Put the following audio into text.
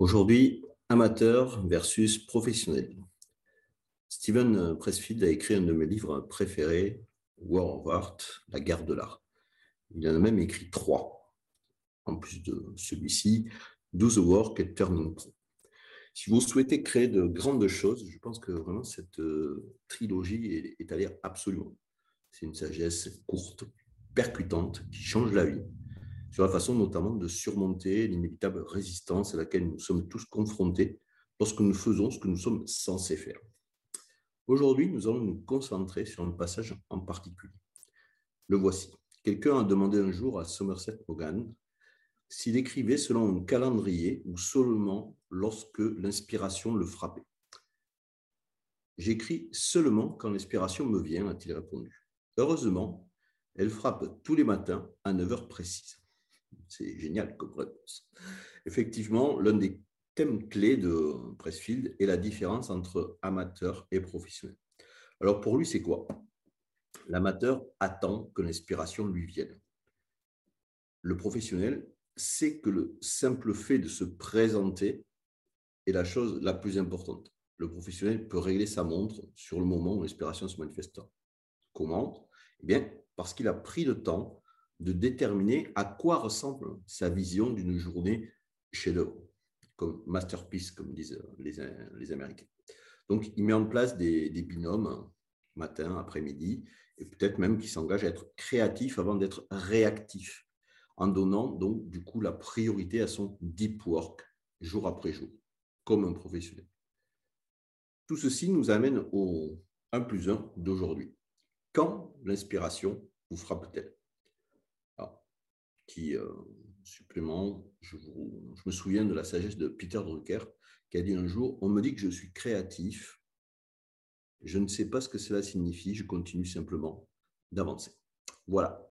Aujourd'hui, amateur versus professionnel. Steven Pressfield a écrit un de mes livres préférés, War of Art, La guerre de l'art. Il en a même écrit trois, en plus de celui-ci, Do the Work et Turning Pro. Si vous souhaitez créer de grandes choses, je pense que vraiment cette euh, trilogie est à lire absolument. C'est une sagesse courte, percutante, qui change la vie sur la façon notamment de surmonter l'inévitable résistance à laquelle nous sommes tous confrontés lorsque nous faisons ce que nous sommes censés faire. Aujourd'hui, nous allons nous concentrer sur un passage en particulier. Le voici. Quelqu'un a demandé un jour à Somerset Maugham s'il écrivait selon un calendrier ou seulement lorsque l'inspiration le frappait. J'écris seulement quand l'inspiration me vient, a-t-il répondu. Heureusement, elle frappe tous les matins à 9 heures précises. C'est génial comme réponse. Effectivement, l'un des thèmes clés de Pressfield est la différence entre amateur et professionnel. Alors pour lui, c'est quoi? L'amateur attend que l'inspiration lui vienne. Le professionnel sait que le simple fait de se présenter est la chose la plus importante. Le professionnel peut régler sa montre sur le moment où l'inspiration se manifeste. Comment? Eh bien, parce qu'il a pris le temps de déterminer à quoi ressemble sa vision d'une journée chez l'œuvre, comme masterpiece, comme disent les, Américains. Donc, il met en place des, binômes, matin, après-midi, et peut-être même qu'il s'engage à être créatif avant d'être réactif, en donnant donc du coup la priorité à son deep work, jour après jour, comme un professionnel. Tout ceci nous amène au 1 plus 1 d'aujourd'hui. Quand l'inspiration vous frappe-t-elle qui euh, supplément, je, me souviens de la sagesse de Peter Drucker qui a dit un jour, on me dit que je suis créatif, je ne sais pas ce que cela signifie, je continue simplement d'avancer. Voilà.